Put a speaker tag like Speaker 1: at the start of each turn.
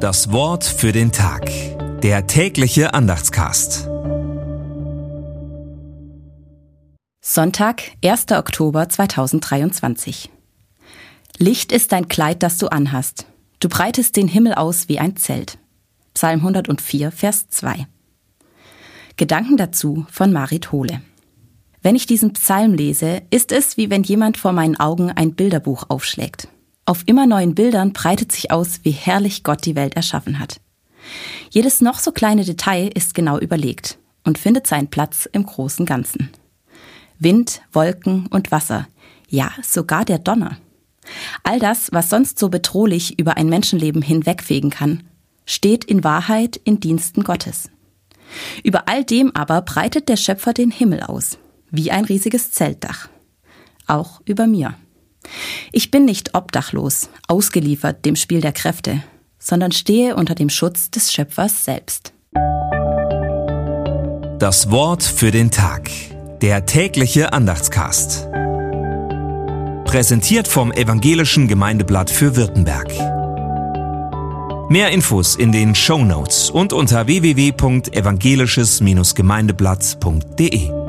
Speaker 1: Das Wort für den Tag. Der tägliche Andachtscast.
Speaker 2: Sonntag, 1. Oktober 2023. Licht ist dein Kleid, das du anhast. Du breitest den Himmel aus wie ein Zelt. Psalm 104, Vers 2. Gedanken dazu von Marit Hohle. Wenn ich diesen Psalm lese, ist es wie wenn jemand vor meinen Augen ein Bilderbuch aufschlägt. Auf immer neuen Bildern breitet sich aus, wie herrlich Gott die Welt erschaffen hat. Jedes noch so kleine Detail ist genau überlegt und findet seinen Platz im großen Ganzen. Wind, Wolken und Wasser, ja sogar der Donner. All das, was sonst so bedrohlich über ein Menschenleben hinwegfegen kann, steht in Wahrheit in Diensten Gottes. Über all dem aber breitet der Schöpfer den Himmel aus wie ein riesiges Zeltdach. Auch über mir. Ich bin nicht obdachlos, ausgeliefert dem Spiel der Kräfte, sondern stehe unter dem Schutz des Schöpfers selbst.
Speaker 1: Das Wort für den Tag. Der tägliche Andachtscast. Präsentiert vom Evangelischen Gemeindeblatt für Württemberg. Mehr Infos in den Show Notes und unter www.evangelisches-gemeindeblatt.de.